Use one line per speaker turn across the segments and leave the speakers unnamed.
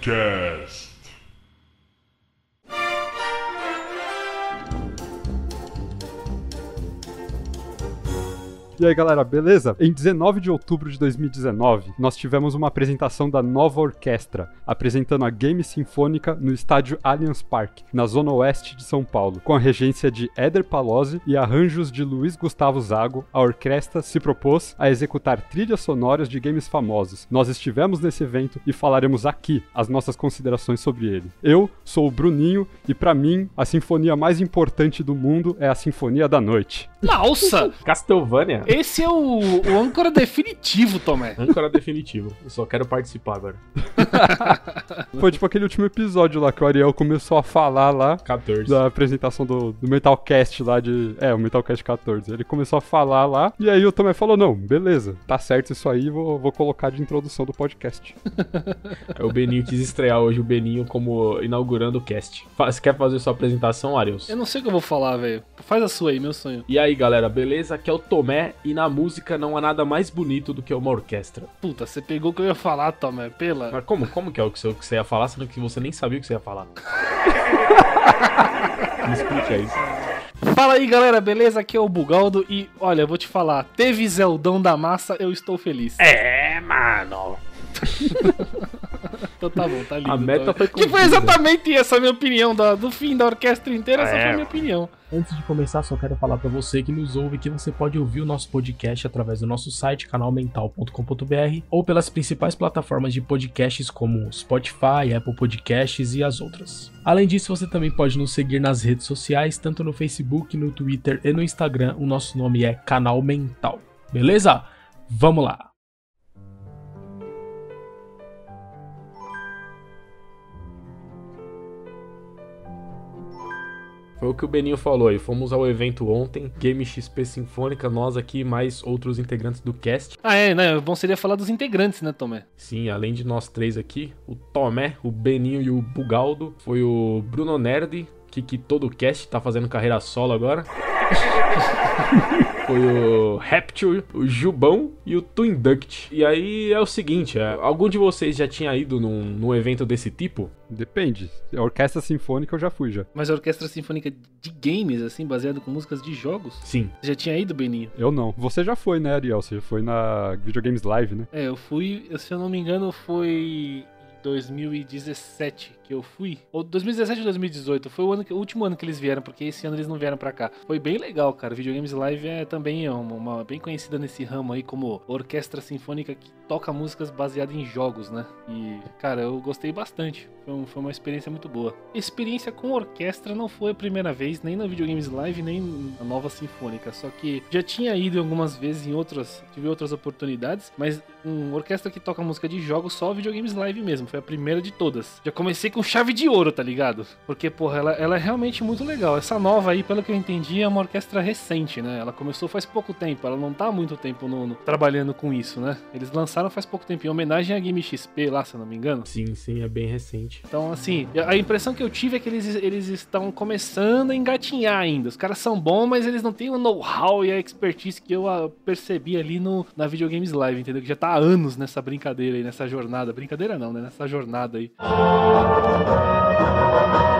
Cast.
E aí galera, beleza? Em 19 de outubro de 2019, nós tivemos uma apresentação da nova orquestra, apresentando a Game Sinfônica no estádio Allianz Parque, na zona oeste de São Paulo. Com a regência de Éder Palozzi e arranjos de Luiz Gustavo Zago, a orquestra se propôs a executar trilhas sonoras de games famosos. Nós estivemos nesse evento e falaremos aqui as nossas considerações sobre ele. Eu sou o Bruninho e para mim a sinfonia mais importante do mundo é a Sinfonia da Noite.
Nossa!
Castlevania.
Esse é o, o âncora definitivo, Tomé.
Âncora definitivo. Eu só quero participar agora.
Foi tipo aquele último episódio lá que o Ariel começou a falar lá
14.
da apresentação do, do Metalcast lá de. É, o Metalcast 14. Ele começou a falar lá, e aí o Tomé falou: não, beleza, tá certo isso aí, vou, vou colocar de introdução do podcast.
É o Beninho quis estrear hoje o Beninho como inaugurando o cast. Você quer fazer sua apresentação, Arius?
Eu não sei o que eu vou falar, velho. Faz a sua aí, meu sonho.
E aí, galera, beleza? Aqui é o Tomé e na música não há nada mais bonito do que uma orquestra.
Puta, você pegou o que eu ia falar, Tomé. Pela.
Mas como, como que é o que você, o que você ia falar, sendo que você nem sabia o que você ia falar? Me explica isso.
Fala aí, galera, beleza? Aqui é o Bugaldo e olha, eu vou te falar. Teve Zeldão da massa, eu estou feliz.
É, mano.
Então tá bom, tá lindo.
A meta
Tomé.
foi
Que foi exatamente essa a minha opinião da- do fim da orquestra inteira, essa
É.
foi a minha opinião.
Antes de começar, só quero falar pra você que nos ouve que você pode ouvir o nosso podcast através do nosso site canalmental.com.br ou pelas principais plataformas de podcasts como Spotify, Apple Podcasts e as outras. Além disso, você também pode nos seguir nas redes sociais, tanto no Facebook, no Twitter e no Instagram. O nosso nome é Canal Mental. Beleza? Vamos lá!
Foi o que o Beninho falou aí. Fomos ao evento ontem, Game XP Sinfônica, nós aqui, mais outros integrantes do cast.
Ah, é, né? Bom seria falar dos integrantes, né, Tomé?
Sim, além de nós três aqui, o Tomé, o Beninho e o Bugaldo, foi o Bruno Nerd, que, que todo o cast tá fazendo carreira solo agora. Foi o Rapture, o Jubão e o Twin Duct. E aí é o seguinte, é, algum de vocês já tinha ido num, num evento desse tipo?
Depende. A orquestra sinfônica eu já fui já.
Mas a orquestra sinfônica de games, assim, baseada com músicas de jogos,
Sim.
já tinha ido, Beninho?
Eu não. Você já foi, né, Ariel? Você já foi na Videogames Live, né?
É, eu fui, se eu não me engano, foi em 2017 que eu fui. Ou 2017 ou 2018. Foi o, ano que- o último ano que eles vieram, porque esse ano eles não vieram pra cá. Foi bem legal, cara. Videogames Live é também uma, uma- bem conhecida nesse ramo aí como orquestra sinfônica que toca músicas baseadas em jogos, né? E, cara, eu gostei bastante. Foi, um- foi uma experiência muito boa. Experiência com orquestra não foi a primeira vez, nem na Videogames Live, nem na nova sinfônica. Só que já tinha ido algumas vezes em outras, tive outras oportunidades, mas uma orquestra que toca música de jogos só Videogames Live mesmo. Foi a primeira de todas. Já comecei com chave de ouro, tá ligado? Porque, porra, ela, ela é realmente muito legal. Essa nova aí, pelo que eu entendi, é uma orquestra recente, né? Ela começou faz pouco tempo, ela não tá há muito tempo no- no- trabalhando com isso, né? Eles lançaram faz pouco tempo, em homenagem à Game XP lá, se eu não me engano.
Sim, sim, é bem recente.
Então, assim, a impressão que eu tive é que eles, eles estão começando a engatinhar ainda. Os caras são bons, mas eles não têm o know-how e a expertise que eu ah, percebi ali no, na Videogames Live, entendeu? Que já tá há anos nessa brincadeira aí, nessa jornada. Brincadeira não, né? Nessa jornada aí.
Música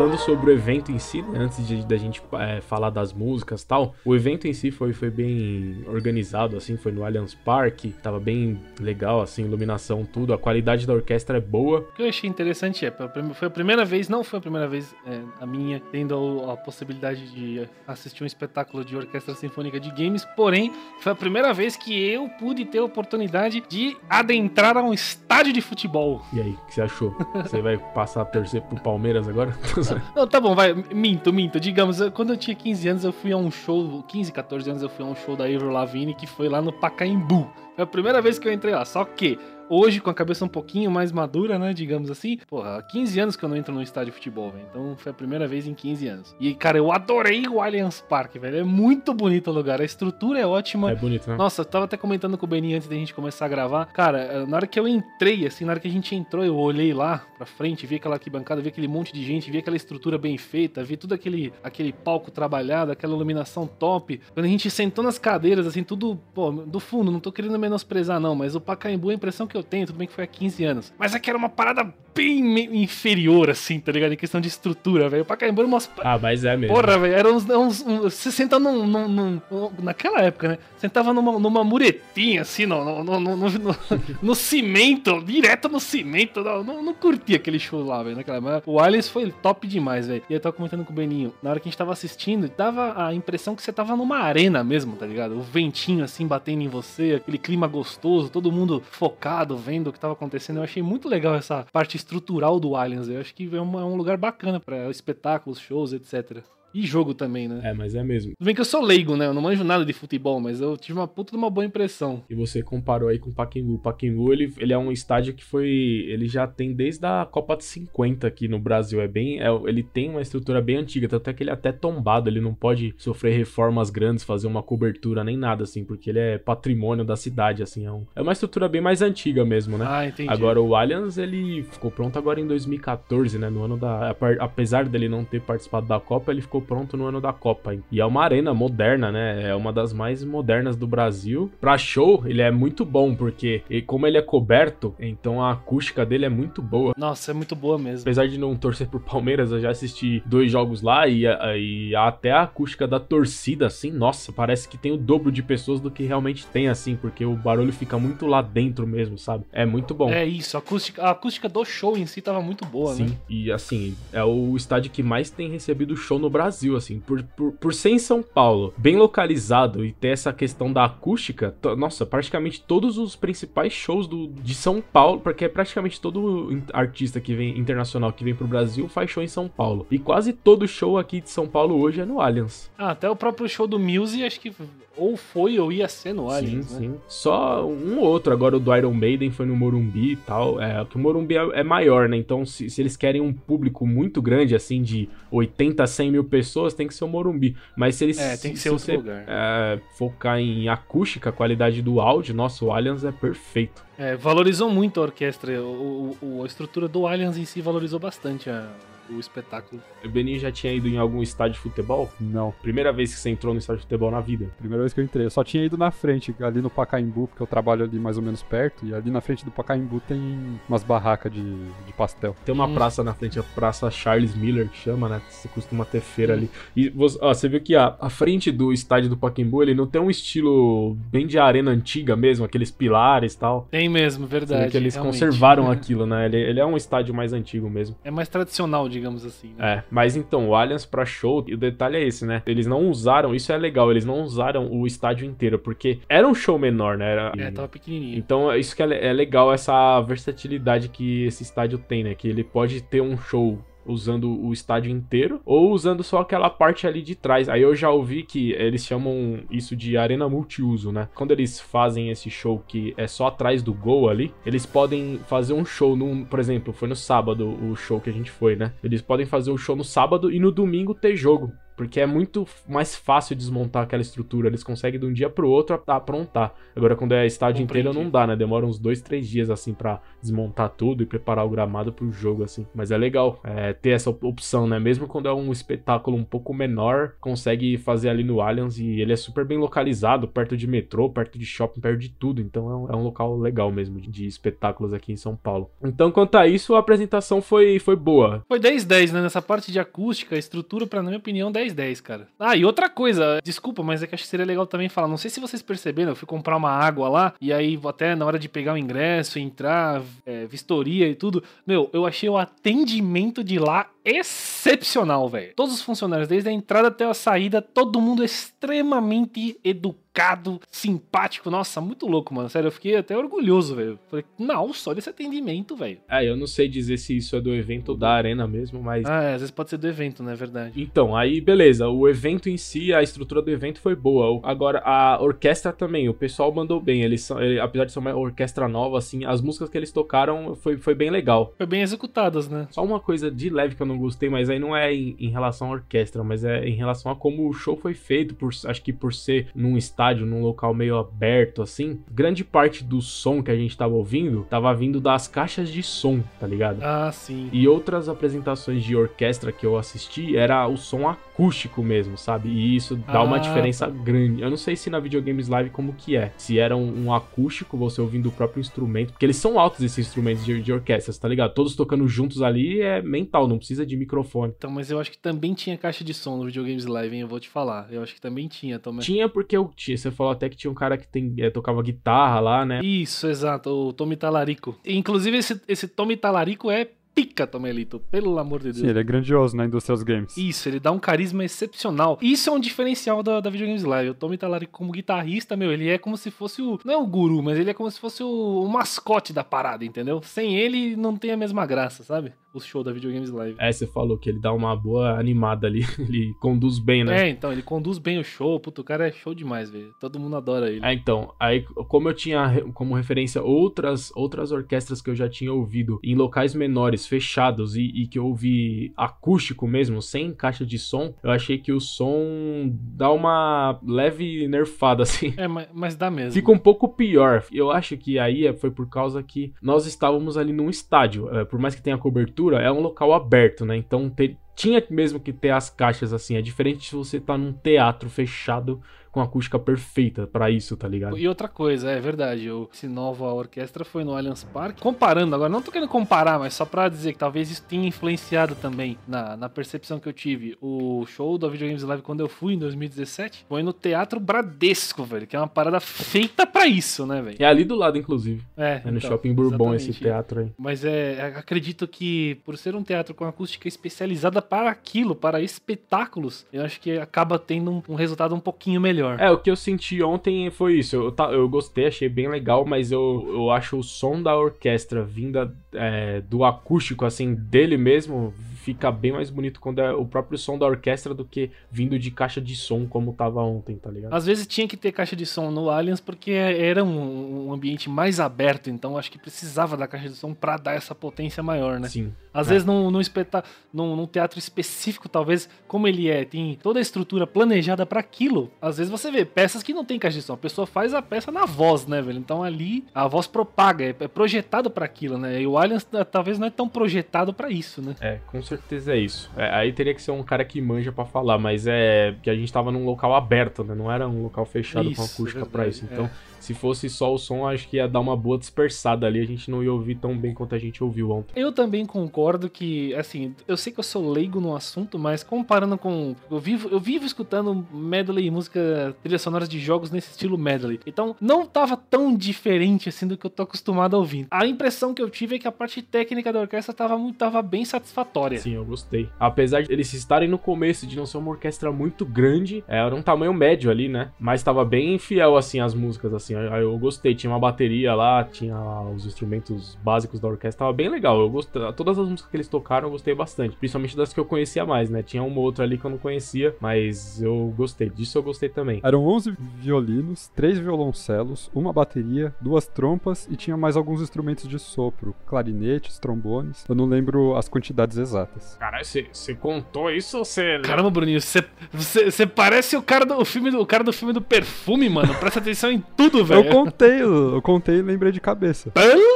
Falando sobre o evento em si, né, antes de, da gente é, falar das músicas e tal, o evento em si foi, foi bem organizado, assim, foi no Allianz Parque, tava bem legal, assim, iluminação, tudo, a qualidade da orquestra é boa.
O que eu achei interessante é, foi a primeira vez, não foi a primeira vez é, a minha, tendo a possibilidade de assistir um espetáculo de orquestra sinfônica de games, porém, foi a primeira vez que eu pude ter a oportunidade de adentrar a um estádio de futebol.
E aí, o que você achou? Você vai passar a torcer pro Palmeiras agora?
Não, tá bom, vai, minto, minto. Digamos, quando eu tinha 15 anos, eu fui a um show, 15, 14 anos, eu fui a um show da Avril Lavigne que foi lá no Pacaembu. Foi a primeira vez que eu entrei lá. Só que hoje com a cabeça um pouquinho mais madura, né, digamos assim. Porra, há 15 anos que eu não entro num estádio de futebol, velho. Então foi a primeira vez em 15 anos. E, cara, eu adorei o Allianz Parque, velho. É muito bonito o lugar. A estrutura é ótima.
É bonito, né?
Nossa, eu tava até comentando com o Beninho antes da gente começar a gravar. Cara, na hora que eu entrei, assim, na hora que a gente entrou, eu olhei lá pra frente, vi aquela arquibancada, vi aquele monte de gente, vi aquela estrutura bem feita, vi tudo aquele, aquele palco trabalhado, aquela iluminação top. Quando a gente sentou nas cadeiras, assim, tudo, pô, do fundo, não tô querendo menosprezar, não, mas o Pacaembu, a impressão que eu tenho, tudo bem que foi há 15 anos, mas aqui era uma parada bem inferior, assim, tá ligado? Em questão de estrutura, velho. O Pacaembu era umas.
Ah, mas é mesmo.
Porra, velho, era uns. uns, uns você senta num, num, num, Naquela época, né? Sentava numa, numa muretinha, assim, no, no, no, no, no, no cimento, direto no cimento. Não, não, não curtia aquele show lá, velho, naquela época. O Aliens foi top demais, velho. E eu tava comentando com o Beninho, na hora que a gente tava assistindo, dava a impressão que você tava numa arena mesmo, tá ligado? O ventinho, assim, batendo em você, aquele clima gostoso, todo mundo focado, vendo o que tava acontecendo. Eu achei muito legal essa parte estrutural do Aliens. Eu acho que é, é um lugar bacana para espetáculos, shows, etc. E jogo também, né?
É, mas é mesmo.
Tudo bem que eu sou leigo, né? Eu não manjo nada de futebol, mas eu tive uma puta de uma boa impressão.
E você comparou aí com o Pacaembu. O Pacaembu, ele, ele é um estádio que foi... Ele já tem desde a Copa de 50 aqui no Brasil. É bem... É, ele tem uma estrutura bem antiga, tanto é que ele é até tombado. Ele não pode sofrer reformas grandes, fazer uma cobertura, nem nada, assim, porque ele é patrimônio da cidade, assim. É, um, é uma estrutura bem mais antiga mesmo, né?
Ah, entendi.
Agora, o Allianz, ele ficou pronto agora em 2014, né? No ano da... Apesar dele não ter participado da Copa, ele ficou pronto no ano da Copa. E é uma arena moderna, né? É uma das mais modernas do Brasil. Pra show, ele é muito bom, porque como ele é coberto, então a acústica dele é muito boa.
Nossa, é muito boa mesmo.
Apesar de não torcer por Palmeiras, eu já assisti dois jogos lá e, e até a acústica da torcida, assim, nossa, parece que tem o dobro de pessoas do que realmente tem, assim, porque o barulho fica muito lá dentro mesmo, sabe? É muito bom.
É isso, a acústica, a acústica do show em si tava muito boa,
Sim,
né?
e assim, é o estádio que mais tem recebido show no Brasil, assim, por, por, por ser em São Paulo, bem localizado e ter essa questão da acústica, nossa, praticamente todos os principais shows do, de São Paulo, porque é praticamente todo artista que vem internacional que vem pro Brasil faz show em São Paulo. E quase todo show aqui de São Paulo hoje é no Allianz.
Ah, até o próprio show do Muse, acho que ou foi ou ia ser no Allianz,
sim,
né?
Sim, Só um ou outro. Agora o do Iron Maiden foi no Morumbi e tal. É, que o Morumbi é, é maior, né? Então, se, se, eles querem um público muito grande, assim, de 80, 100 mil pessoas, tem que ser o Morumbi. Mas se eles...
É, tem que
se,
ser outro
você,
lugar.
É, focar em acústica, qualidade do áudio, nossa, o Allianz é perfeito.
É, valorizou muito a orquestra. O, o, a estrutura do Allianz em si valorizou bastante a o espetáculo.
O Beninho já tinha ido em algum estádio de futebol?
Não.
Primeira vez que você entrou no estádio de futebol na vida?
Primeira vez que eu entrei. Eu só tinha ido na frente, ali no Pacaembu, porque eu trabalho ali mais ou menos perto. E ali na frente do Pacaembu tem umas barracas de, de pastel.
Tem uma hum. praça na frente, a Praça Charles Miller, que chama, né? Você costuma ter feira hum. ali. E você, ó, você viu que a, a frente do estádio do Pacaembu, ele não tem um estilo bem de arena antiga mesmo, aqueles pilares e tal.
Tem mesmo, verdade.
que eles
realmente.
conservaram aquilo, né? Ele, ele é um estádio mais antigo mesmo.
É mais tradicional, de digamos assim. Né?
É, mas então, o Allianz pra show, e o detalhe é esse, né? Eles não usaram, isso é legal, eles não usaram o estádio inteiro, porque era um show menor, né? Era,
é, tava pequenininho.
Então, isso que é, é legal, essa versatilidade que esse estádio tem, né? Que ele pode ter um show usando o estádio inteiro ou usando só aquela parte ali de trás. Aí eu já ouvi que eles chamam isso de arena multiuso, né? Quando eles fazem esse show que é só atrás do gol ali, eles podem fazer um show num, por exemplo, foi no sábado o show que a gente foi, né? Eles podem fazer o show no sábado e no domingo ter jogo. Porque é muito mais fácil desmontar aquela estrutura. Eles conseguem de um dia pro outro aprontar. Agora, quando é estádio Compreendi. inteiro, não dá, né? Demora uns dois, três dias, assim, para desmontar tudo e preparar o gramado pro jogo, assim. Mas é legal é, ter essa opção, né? Mesmo quando é um espetáculo um pouco menor, consegue fazer ali no Allianz e ele é super bem localizado, perto de metrô, perto de shopping, perto de tudo. Então é um, é um local legal mesmo de, de, espetáculos aqui em São Paulo. Então, quanto a isso, a apresentação foi, foi boa.
Foi 10-10, né? Nessa parte de acústica, estrutura, pra, na minha opinião, 10 10, cara. Ah, e outra coisa, desculpa, mas é que acho que seria legal também falar. Não sei se vocês perceberam, eu fui comprar uma água lá, e aí até na hora de pegar o ingresso, entrar, é, vistoria e tudo. Meu, eu achei o atendimento de lá excepcional, velho. Todos os funcionários, desde a entrada até a saída, todo mundo extremamente educado educado, simpático. Nossa, muito louco, mano. Sério, eu fiquei até orgulhoso, velho. Falei, não, só desse atendimento, velho.
É, eu não sei dizer se isso é do evento ou da arena mesmo, mas.
Ah, é, às vezes pode ser do evento, né? É verdade.
Então, aí beleza, o evento em si, a estrutura do evento foi boa. Agora, a orquestra também, o pessoal mandou bem. Eles são, ele, apesar de ser uma orquestra nova, assim, as músicas que eles tocaram foi, foi bem legal.
Foi bem executadas, né?
Só uma coisa de leve que eu não gostei, mas aí não é em, em relação à orquestra, mas é em relação a como o show foi feito, por, acho que por ser num estádio, num local meio aberto, assim. Grande parte do som que a gente tava ouvindo tava vindo das caixas de som, tá ligado?
Ah, sim.
E outras apresentações de orquestra que eu assisti era o som acústico mesmo, sabe? E isso dá uma
Ah,
diferença
tá.
grande. Eu não sei se na Videogames Live como que é. Se era um, um acústico, você ouvindo o próprio instrumento. Porque eles são altos esses instrumentos de, de orquestra, tá ligado? Todos tocando juntos ali é mental, não precisa de microfone.
Então, mas eu acho que também tinha caixa de som no Videogames Live, hein? Eu vou te falar. Eu acho que também tinha, também.
Tinha porque eu tinha. Você falou até que tinha um cara que tem, é, tocava guitarra lá, né?
Isso, exato, o Tommy Talarico. Inclusive, esse, esse Tommy Talarico é pica, Tomelito, pelo amor de Deus.
Sim, ele é grandioso na indústria dos games.
Isso, ele dá um carisma excepcional. Isso é um diferencial da, da Videogames Live. O Tommy Talarico como guitarrista, meu, ele é como se fosse o... Não é o guru, mas ele é como se fosse o, o mascote da parada, entendeu? Sem ele, não tem a mesma graça, sabe? O show da Videogames Live.
É, você falou que ele dá uma boa animada ali. ele conduz bem, né?
É, então, ele conduz bem o show. Puto, o cara é show demais, velho. Todo mundo adora ele.
É, então, aí como eu tinha como referência outras outras orquestras que eu já tinha ouvido em locais menores, fechados e, e que eu ouvi acústico mesmo, sem caixa de som, eu achei que o som dá uma leve nerfada assim.
É, mas, mas dá mesmo.
Fica um pouco pior. Eu acho que aí é- foi por causa que nós estávamos ali num estádio. É, por mais que tenha cobertura, é um local aberto, né? Então te- tinha mesmo que ter as caixas assim. É diferente se você tá num teatro fechado com acústica perfeita pra isso, tá ligado?
E outra coisa, é verdade, o, esse nova orquestra foi no Allianz Parque. Comparando, agora não tô querendo comparar, mas só pra dizer que talvez isso tenha influenciado também na, na percepção que eu tive. O show da Video Games Live quando eu fui em 2017 foi no Teatro Bradesco, velho, que é uma parada feita pra isso, né, velho?
É ali do lado, inclusive.
É,
É no
então,
Shopping Bourbon esse teatro aí.
Mas é, acredito que por ser um teatro com acústica especializada para aquilo, para espetáculos, eu acho que acaba tendo um, um resultado um pouquinho melhor.
É, o que eu senti ontem foi isso. Eu, eu gostei, achei bem legal, mas eu, eu acho o som da orquestra vinda é, do acústico, assim, dele mesmo, fica bem mais bonito quando é o próprio som da orquestra do que vindo de caixa de som, como tava ontem, tá ligado?
Às vezes tinha que ter caixa de som no Aliens porque era um, um ambiente mais aberto, então acho que precisava da caixa de som pra dar essa potência maior, né?
Sim.
Às
É.
vezes num, num, espeta- num, num teatro específico, talvez, como ele é, tem toda a estrutura planejada pra aquilo. Às vezes você vê peças que não tem caixa de som, a pessoa faz a peça na voz, né, velho? Então ali a voz propaga, é, é projetado pra aquilo, né? E o Aliens eh, talvez não é tão projetado pra isso, né?
É, com certeza é isso. É, aí teria que ser um cara que manja pra falar, mas é que a gente tava num local aberto, né? Não era um local fechado com
Isso,
acústica
é
pra
verdade,
isso. Então,
é.
Se fosse só o som, acho que ia dar uma boa dispersada ali. A gente não ia ouvir tão bem quanto a gente ouviu ontem.
Eu também concordo que, assim, eu sei que eu sou leigo no assunto, mas comparando com. Eu vivo, eu vivo escutando medley e música, trilhas sonoras de jogos nesse estilo medley. Então, não tava tão diferente assim do que eu tô acostumado a ouvir. A impressão que eu tive é que a parte técnica da orquestra tava, muito, tava bem satisfatória.
Sim, eu gostei. Apesar de eles estarem no começo de não ser uma orquestra muito grande, era um tamanho médio ali, né? Mas tava bem fiel, assim, as músicas, assim. Aí Eu gostei. Tinha uma bateria lá, tinha os instrumentos básicos da orquestra. Tava bem legal. Eu gostei. Todas as músicas que eles tocaram, eu gostei bastante. Principalmente das que eu conhecia mais, né? Tinha uma ou outra ali que eu não conhecia, mas eu gostei. Disso eu gostei também.
Eram 11 violinos, 3 violoncelos, uma bateria, duas trompas e tinha mais alguns instrumentos de sopro, clarinetes, trombones. Eu não lembro as quantidades exatas.
Caralho, você contou isso ou você.
Caramba, Bruninho, você, você, você parece o cara, do, o, filme do, o cara do filme do perfume, mano. Presta atenção em tudo, velho.
Eu contei, eu contei e lembrei de cabeça.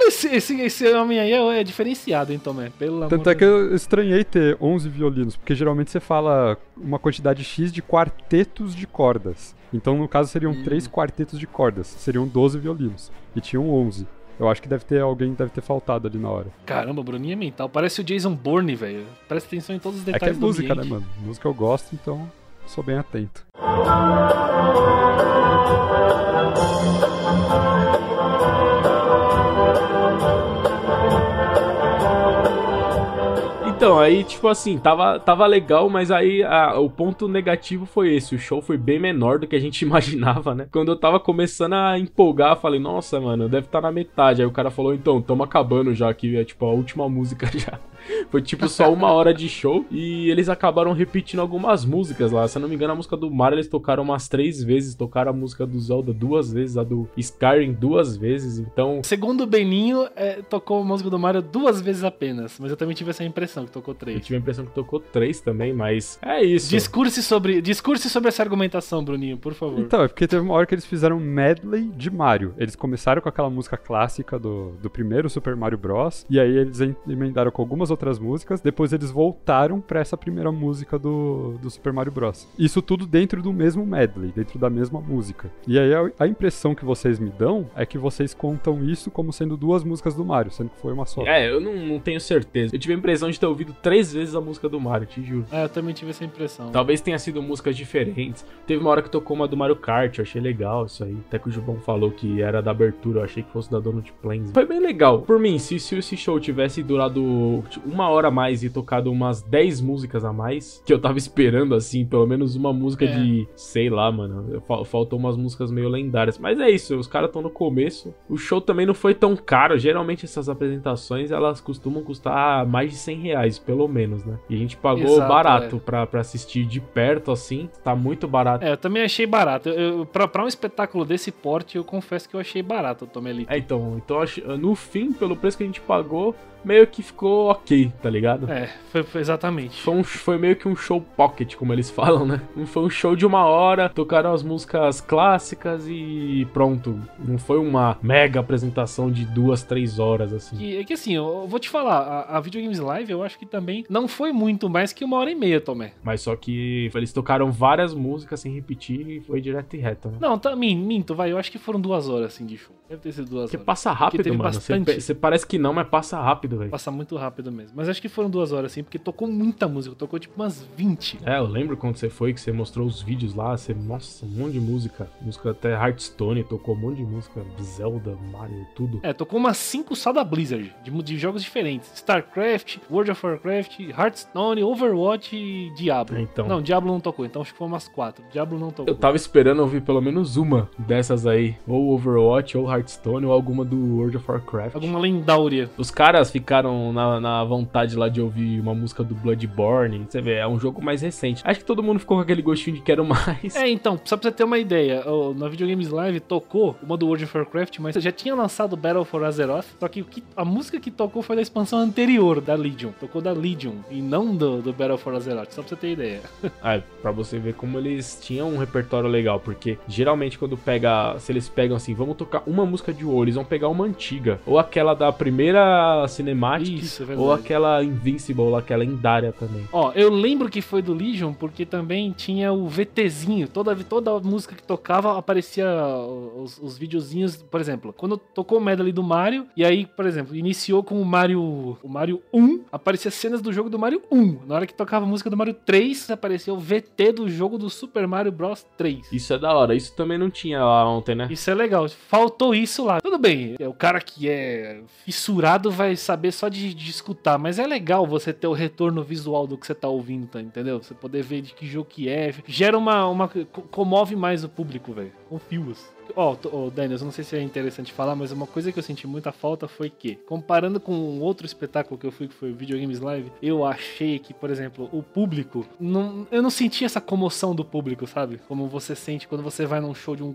Esse, esse, esse homem aí é, é diferenciado, hein, Tomé? Pelo amor
Tanto é que eu estranhei ter 11 violinos, porque geralmente você fala uma quantidade X de quartetos de cordas. Então, no caso, seriam
Hum.
três quartetos de cordas, seriam 12 violinos. E tinham 11. Eu acho que deve ter alguém deve ter faltado ali na hora.
Caramba, Bruninho é mental. Parece o Jason Bourne, velho. Presta atenção em todos os
É que é
detalhes
música, né,
ambiente.
mano? Música eu gosto, então sou bem atento.
Então, então, aí, tipo assim, tava, tava legal, mas aí a, o ponto negativo foi esse. O show foi bem menor do que a gente imaginava, né? Quando eu tava começando a empolgar, falei, nossa, mano, deve estar tá na metade. Aí o cara falou, então, tamo acabando já aqui, é tipo a última música já. Foi tipo só uma hora de show e eles acabaram repetindo algumas músicas lá. Se eu não me engano, a música do Mario eles tocaram umas três vezes, tocaram a música do Zelda duas vezes, a do Skyrim duas vezes, então.
Segundo o Beninho, é, tocou a música do Mario duas vezes apenas, mas eu também tive essa impressão tocou três.
Eu tive a impressão que tocou três também, mas é isso.
Discurse sobre, discurse sobre essa argumentação, Bruninho, por favor.
Então, é porque teve uma hora que eles fizeram um medley de Mario. Eles começaram com aquela música clássica do, do primeiro Super Mario Bros. E aí eles emendaram com algumas outras músicas, depois eles voltaram para essa primeira música do, do Super Mario Bros. Isso tudo dentro do mesmo medley, dentro da mesma música. E aí a, a, impressão que vocês me dão é que vocês contam isso como sendo duas músicas do Mario, sendo que foi uma só.
É, eu não, não tenho certeza. Eu tive a impressão de ter ouvido três vezes a música do Mario, te juro.
É, eu também tive essa impressão.
Talvez tenha sido músicas diferentes. Teve uma hora que tocou uma do Mario Kart, eu achei legal isso aí. Até que o Jubão falou que era da abertura, eu achei que fosse da Donut Plains. Foi bem legal. Por mim, se, se esse show tivesse durado uma hora a mais e tocado umas 10 músicas a mais, que eu tava esperando, assim, pelo menos uma música é. de, sei lá, mano, faltou umas músicas meio lendárias. Mas é isso, os caras estão no começo. O show também não foi tão caro. Geralmente essas apresentações, elas costumam custar mais de 100 reais, pelo menos, né? E a gente pagou Exato, barato é. pra, pra assistir de perto, assim. Tá muito barato.
É, eu também achei barato. Eu, pra, pra um espetáculo desse porte, eu confesso que eu achei barato o Tomelito.
É, então, então no fim, pelo preço que a gente pagou, meio que ficou ok, tá ligado?
É, foi, foi exatamente.
Foi, um, foi, meio que um show pocket, como eles falam, né? Foi um show de uma hora, tocaram as músicas clássicas e pronto. Não foi uma mega apresentação de duas, três horas, assim.
E, é que assim, eu vou te falar, a, a Video Games Live eu acho que também não foi muito mais que uma hora e meia, Tomé.
Mas só que eles tocaram várias músicas sem repetir e foi direto e reto, né?
Não, tá, minto, vai, eu acho que foram duas horas, assim, de show. Deve ter sido duas
Porque
horas.
passa rápido, mano. Bastante... Você parece que não, mas passa rápido velho.
Passa muito rápido mesmo. Mas acho que foram duas horas, assim, porque tocou muita música. Tocou tipo umas 20.
É, eu lembro quando você foi, que você mostrou os vídeos lá. Você, nossa, um monte de música. Música até Hearthstone, tocou um monte de música. Zelda, Mario, tudo.
É, tocou umas 5 só da Blizzard, de, de, jogos diferentes: StarCraft, World of Warcraft, Hearthstone, Overwatch e Diablo.
Então.
Não, Diablo não tocou, então acho que foi umas 4. Diablo não tocou.
Eu tava esperando ouvir pelo menos uma dessas aí. Ou Overwatch, ou Hearthstone, ou alguma do World of Warcraft.
Alguma lendária.
Os caras ficaram na, na vontade lá de ouvir uma música do Bloodborne. Você vê, é um jogo mais recente. Acho que todo mundo ficou com aquele gostinho de quero mais.
É, então, só pra você ter uma ideia, na Videogames Live tocou uma do World of Warcraft, mas já tinha lançado Battle for Azeroth, só que, a música que tocou foi da expansão anterior da Legion. Tocou da Legion e não do, do Battle for Azeroth, só pra você ter ideia.
ah, pra você ver como eles tinham um repertório legal, porque geralmente quando pega, se eles pegam assim, vamos tocar uma música de WoW, eles vão pegar uma antiga, ou aquela da primeira cinemática, Isso, é ou aquela Invincible, aquela lendária também.
Ó, eu lembro que foi do Legion porque também tinha o VTzinho. Toda, toda música que tocava aparecia os, os videozinhos. Por exemplo, quando tocou o medley do Mario, e aí, por exemplo, iniciou com o Mario, o Mario 1, aparecia cenas do jogo do Mario 1. Na hora que tocava a música do Mario 3, aparecia o VT do jogo do Super Mario Bros 3.
Isso é da hora. Isso também não tinha lá ontem, né?
Isso é legal. Faltou isso lá. Tudo bem, é o cara que é fissurado vai saber só de, de escutar, mas é legal você ter o retorno visual do que você tá ouvindo, tá, entendeu? Você poder ver de que jogo que é. Gera uma. uma comove mais o público, velho. Confio-os. Ó, oh, oh, Daniel, eu não sei se é interessante falar, mas uma coisa que eu senti muita falta foi que, comparando com um outro espetáculo que eu fui, que foi o Videogames Live, eu achei que, por exemplo, o público, não, eu não senti essa comoção do público, sabe? Como você sente quando você vai num show de um,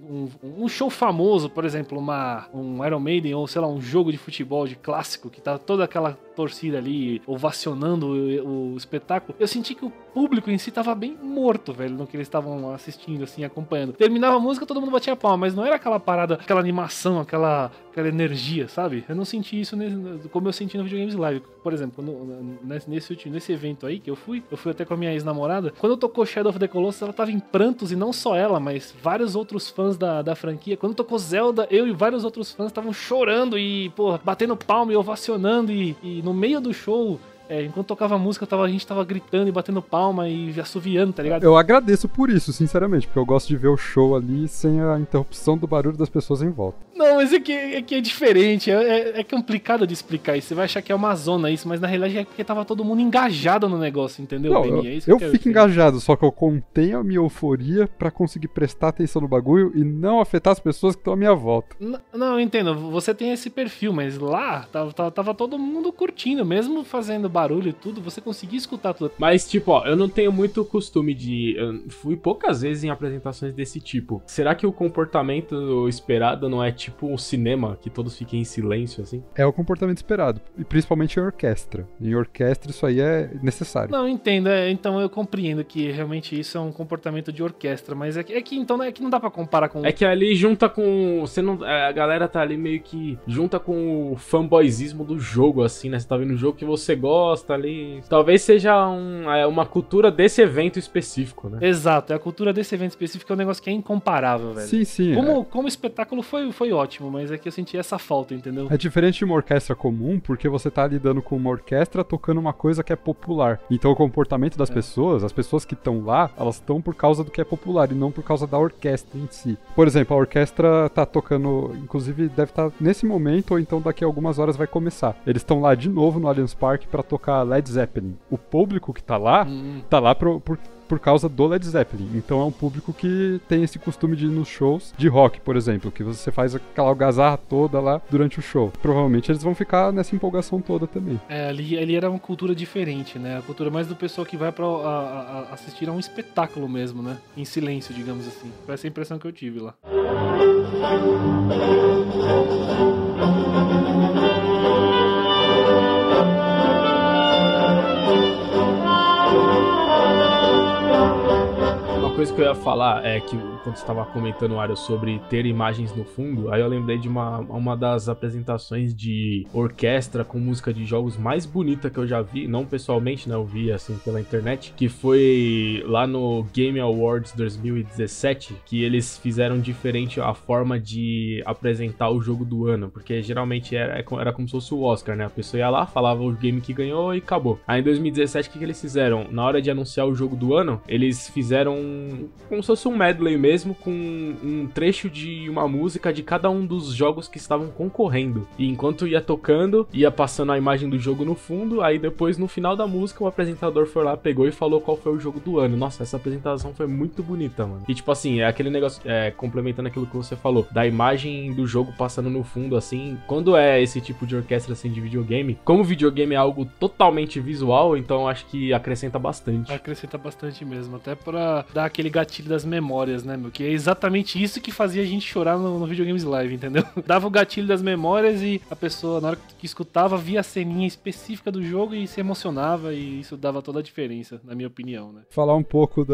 um, um show famoso, por exemplo, uma, um Iron Maiden ou, sei lá, um jogo de futebol de clássico, que tá toda aquela torcida ali ovacionando o, o espetáculo. Eu senti que o público em si tava bem morto, velho, no que eles estavam assistindo, assim, acompanhando. Terminava a música, todo mundo batia palma, mas não era aquela parada, aquela animação, aquela, aquela energia, sabe? Eu não senti isso nesse, como eu senti no Videogames Live. Por exemplo, no, nesse, nesse, nesse evento aí que eu fui, eu fui até com a minha ex-namorada. Quando tocou Shadow of the Colossus, ela tava em prantos, e não só ela, mas vários outros fãs da, da franquia. Quando tocou Zelda, eu e vários outros fãs estavam chorando e, pô, batendo palma e ovacionando, e, e no meio do show é, enquanto tocava música, tava, a gente tava gritando e batendo palma e assoviando, tá ligado?
Eu agradeço por isso, sinceramente, porque eu gosto de ver o show ali sem a interrupção do barulho das pessoas em volta.
Não, mas é que é, que é diferente, é, é, é complicado de explicar isso. Você vai achar que é uma zona isso, mas na realidade é porque tava todo mundo engajado no negócio, entendeu,
Não,
Beni?
eu,
É isso
eu
que
fico engajado, só que eu contenho a minha euforia pra conseguir prestar atenção no bagulho e não afetar as pessoas que estão à minha volta.
N- Não, eu entendo. Você tem esse perfil, mas lá tava, tava, tava todo mundo curtindo, mesmo fazendo barulho e tudo, você conseguia escutar tudo.
Mas, tipo, ó, eu não tenho muito costume de. Eu fui poucas vezes em apresentações desse tipo. Será que o comportamento esperado não é tipo um cinema, que todos fiquem em silêncio, assim?
É o comportamento esperado, e principalmente em orquestra. Em orquestra isso aí é necessário.
Não, eu entendo. é, então eu compreendo que realmente isso é um comportamento de orquestra, mas é que, é que então é que não dá pra comparar com.
É que ali junta com. Você não. é, A galera tá ali meio que. Junta com o fanboyzismo do jogo, assim, né? Você tá vendo um jogo que você gosta ali. Talvez seja um, é, uma cultura desse evento específico, né?
Exato, é a cultura desse evento específico é um negócio que é incomparável, velho.
Sim, sim.
Como, como espetáculo foi, foi ótimo, mas é que eu senti essa falta, entendeu?
É diferente de uma orquestra comum, porque você tá lidando com uma orquestra tocando uma coisa que é popular. Então o comportamento das
É.
pessoas, as pessoas que estão lá, elas estão por causa do que é popular e não por causa da orquestra em si. Por exemplo, a orquestra tá tocando, inclusive deve estar nesse momento ou então daqui a algumas horas vai começar. Eles estão lá de novo no Allianz Parque pra tocar Led Zeppelin. O público que tá lá,
Hum,
tá lá pro- por, por causa do Led Zeppelin. Então é um público que tem esse costume de ir nos shows de rock, por exemplo, que você faz aquela algazarra toda lá durante o show. Provavelmente eles vão ficar nessa empolgação toda também.
É, ali, ali era uma cultura diferente, né? A cultura mais do pessoal que vai pra a- a- a- assistir a um espetáculo mesmo, né? Em silêncio, digamos assim. Foi essa a impressão que eu tive lá.
Uma coisa que eu ia falar é que quando você estava comentando, Mário, sobre ter imagens no fundo, aí eu lembrei de uma, uma das apresentações de orquestra com música de jogos mais bonita que eu já vi, não pessoalmente, né? Eu vi assim pela internet, que foi lá no Game Awards 2017, que eles fizeram diferente a forma de apresentar o jogo do ano, porque geralmente era, era como se fosse o Oscar, né? A pessoa ia lá, falava o game que ganhou e acabou. Aí em 2017, o que, que eles fizeram? Na hora de anunciar o jogo do ano, eles fizeram como se fosse um medley mesmo, com um trecho de uma música de cada um dos jogos que estavam concorrendo. E enquanto ia tocando, ia passando a imagem do jogo no fundo, aí depois no final da música o apresentador foi lá, pegou e falou qual foi o jogo do ano. Nossa, essa apresentação foi muito bonita, mano. E tipo assim, é aquele negócio, é, complementando aquilo que você falou, da imagem do jogo passando no fundo, assim, quando é esse tipo de orquestra assim de videogame, como videogame é algo totalmente visual, então acho que acrescenta bastante.
Acrescenta bastante mesmo, até pra dar aquele gatilho das memórias, né, meu? Que é exatamente isso que fazia a gente chorar no, no Videogames Live, entendeu? Dava o gatilho das memórias e a pessoa, na hora que escutava, via a ceninha específica do jogo e se emocionava, e isso dava toda a diferença, na minha opinião, né?
Falar um pouco da.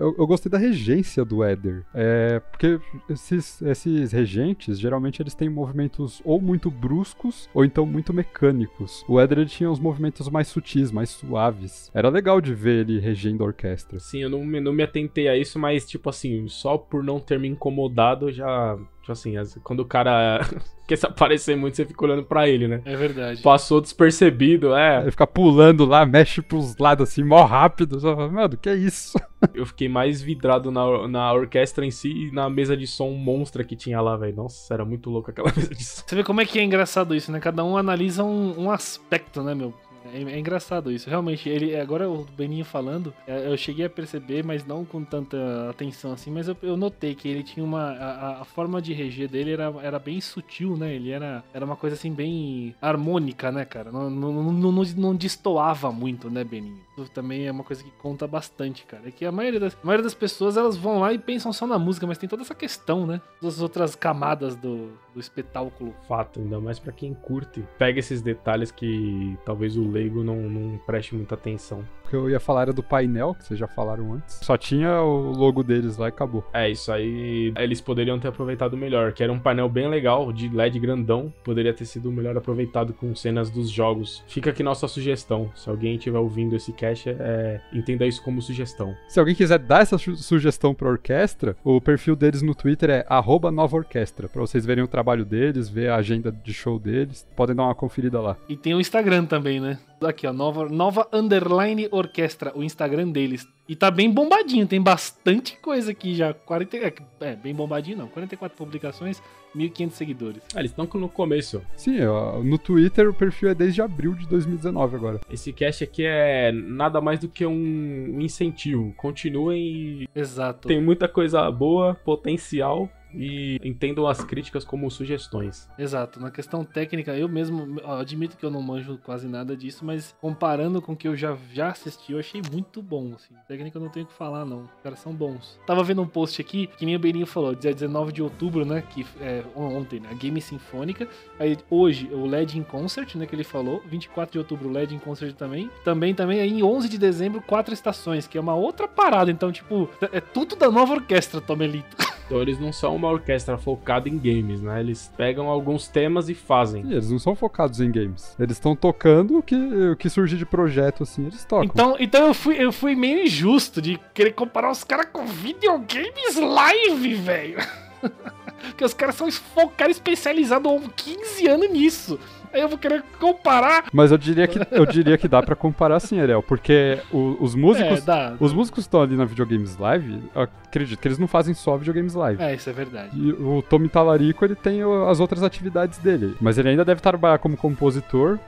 Eu, eu gostei da regência do Éder. É. Porque esses, esses regentes, geralmente eles têm movimentos ou muito bruscos ou então muito mecânicos. O Éder ele tinha uns movimentos mais sutis, mais suaves. Era legal de ver ele regendo a orquestra.
Sim, eu não não me atentei a isso, mas, tipo assim, só por não ter me incomodado, já. Tipo assim, as- quando o cara quer se aparecer muito, você fica olhando pra ele, né?
É verdade.
Passou despercebido, é.
Ele fica pulando lá, mexe pros lados assim, mó rápido. Só fala, Mano, que é isso?
Eu fiquei mais vidrado na, na orquestra em si e na mesa de som monstra que tinha lá, velho. Nossa, era muito louco aquela mesa de som.
Você vê como é que é engraçado isso, né? Cada um analisa um, um aspecto, né, meu? É, é engraçado isso. Realmente, ele agora o Beninho falando, é, eu cheguei a perceber, mas não com tanta atenção assim, mas eu, eu notei que ele tinha uma. A, a- forma de reger dele era, era bem sutil, né? Ele era, era uma coisa assim, bem harmônica, né, cara? Não, não, não, não, não destoava muito, né, Beninho? Isso também é uma coisa que conta bastante, cara. É que a maioria, das, a maioria das pessoas elas vão lá e pensam só na música, mas tem toda essa questão, né? As outras camadas do, do espetáculo.
Fato, ainda mais pra quem curte. Pega esses detalhes que talvez o leigo não, não preste muita atenção.
O que eu ia falar era do painel, que vocês já falaram antes. Só tinha o logo deles lá e acabou.
É, isso aí eles poderiam ter aproveitado melhor, que era um painel bem legal, de LED grandão, poderia ter sido melhor aproveitado com cenas dos jogos. Fica aqui nossa sugestão, se alguém estiver ouvindo esse cast, é, entenda isso como sugestão.
Se alguém quiser dar essa su- sugestão pra orquestra, o perfil deles no Twitter é arroba nova orquestra, pra vocês verem o trabalho trabalho deles, ver a agenda de show deles. Podem dar uma conferida lá.
E tem o Instagram também, né? Aqui, ó, nova, nova underline orquestra, o Instagram deles. E tá bem bombadinho, tem bastante coisa aqui já. 40, é, é, bem bombadinho não, 44 publicações, 1.500 seguidores.
Ah, eles estão no começo.
Sim, ó, no Twitter o perfil é desde abril de 2019 agora.
Esse cast aqui é nada mais do que um incentivo. Continuem.
Exato.
Tem muita coisa boa, potencial e entendam as críticas como sugestões.
Exato. Na questão técnica, eu mesmo admito que eu não manjo quase nada disso, mas comparando com o que eu já, já assisti, eu achei muito bom. Assim. Técnica eu não tenho o que falar, não. Os caras são bons. Tava vendo um post aqui, que nem o Beirinho falou, dia 19 de outubro, né? Que é ontem, né? A Game Sinfônica. Aí hoje, o LED in Concert, né? Que ele falou. 24 de outubro, o LED in Concert também. Também, também, aí em 11 de dezembro, quatro estações, que é uma outra parada. Então, tipo, é tudo da nova orquestra, Tomelito.
Então eles não são uma orquestra focada em games, né? Eles pegam alguns temas e fazem.
Sim, eles não são focados em games. Eles estão tocando o que, o que surge de projeto, assim, eles tocam.
Então, então eu, fui, eu fui meio injusto de querer comparar os caras com videogames live, velho. Porque os caras são focados especializados há 15 anos nisso. Aí eu vou querer comparar.
Mas eu diria que, eu diria que dá pra comparar sim, Ariel, porque o- os músicos.
É, dá.
Os músicos que estão ali na Videogames Live, acredito que eles não fazem só Videogames Live.
É, isso é verdade.
E o Tommy Talarico, ele tem as outras atividades dele. Mas ele ainda deve trabalhar como compositor,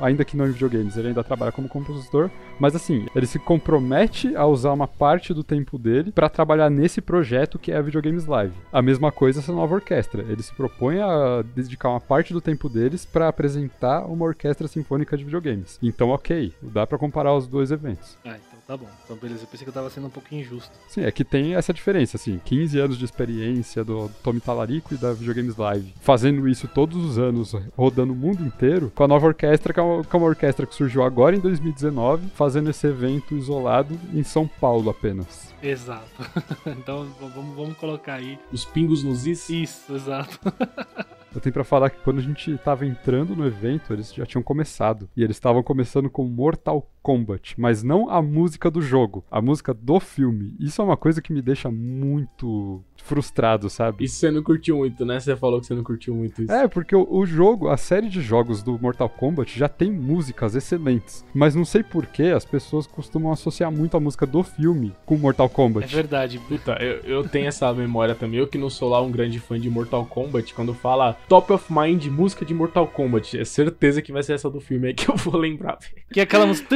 ainda que não em videogames, ele ainda trabalha como compositor. Mas assim, ele se compromete a usar uma parte do tempo dele pra trabalhar nesse projeto que é a Videogames Live. A mesma coisa essa nova orquestra. Ele se propõe a dedicar uma parte do tempo deles pra apresentar uma orquestra sinfônica de videogames. Então, ok, dá pra comparar os dois eventos.
Ah, então tá bom. Então beleza, eu pensei que eu tava sendo um pouco injusto.
Sim, é que tem essa diferença, assim, 15 anos de experiência do Tommy Talarico e da Videogames Live, fazendo isso todos os anos, rodando o mundo inteiro, com a nova orquestra, que é uma, que é uma orquestra que surgiu agora em 2019, fazendo esse evento isolado em São Paulo apenas.
Exato. então vamos, vamos colocar aí.
Os pingos nos is.
Isso, exato.
Eu tenho pra falar que quando a gente tava entrando no evento, eles já tinham começado. E eles estavam começando com Mortal Kombat, mas não a música do jogo, a música do filme. Isso é uma coisa que me deixa muito frustrado, sabe?
Isso você não curtiu muito, né? Você falou que você não curtiu muito isso.
É, porque o, o jogo, a série de jogos do Mortal Kombat já tem músicas excelentes. Mas não sei por que as pessoas costumam associar muito a música do filme com Mortal
É
Kombat.
verdade.
Puta, eu, eu tenho essa memória também. Eu que não sou lá um grande fã de Mortal Kombat, quando fala Top of Mind música de Mortal Kombat, é certeza que vai ser essa do filme aí que eu vou lembrar. velho.
Que é aquela música.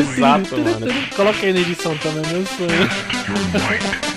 Exato, mano.
Coloca aí na edição também, meu sonho.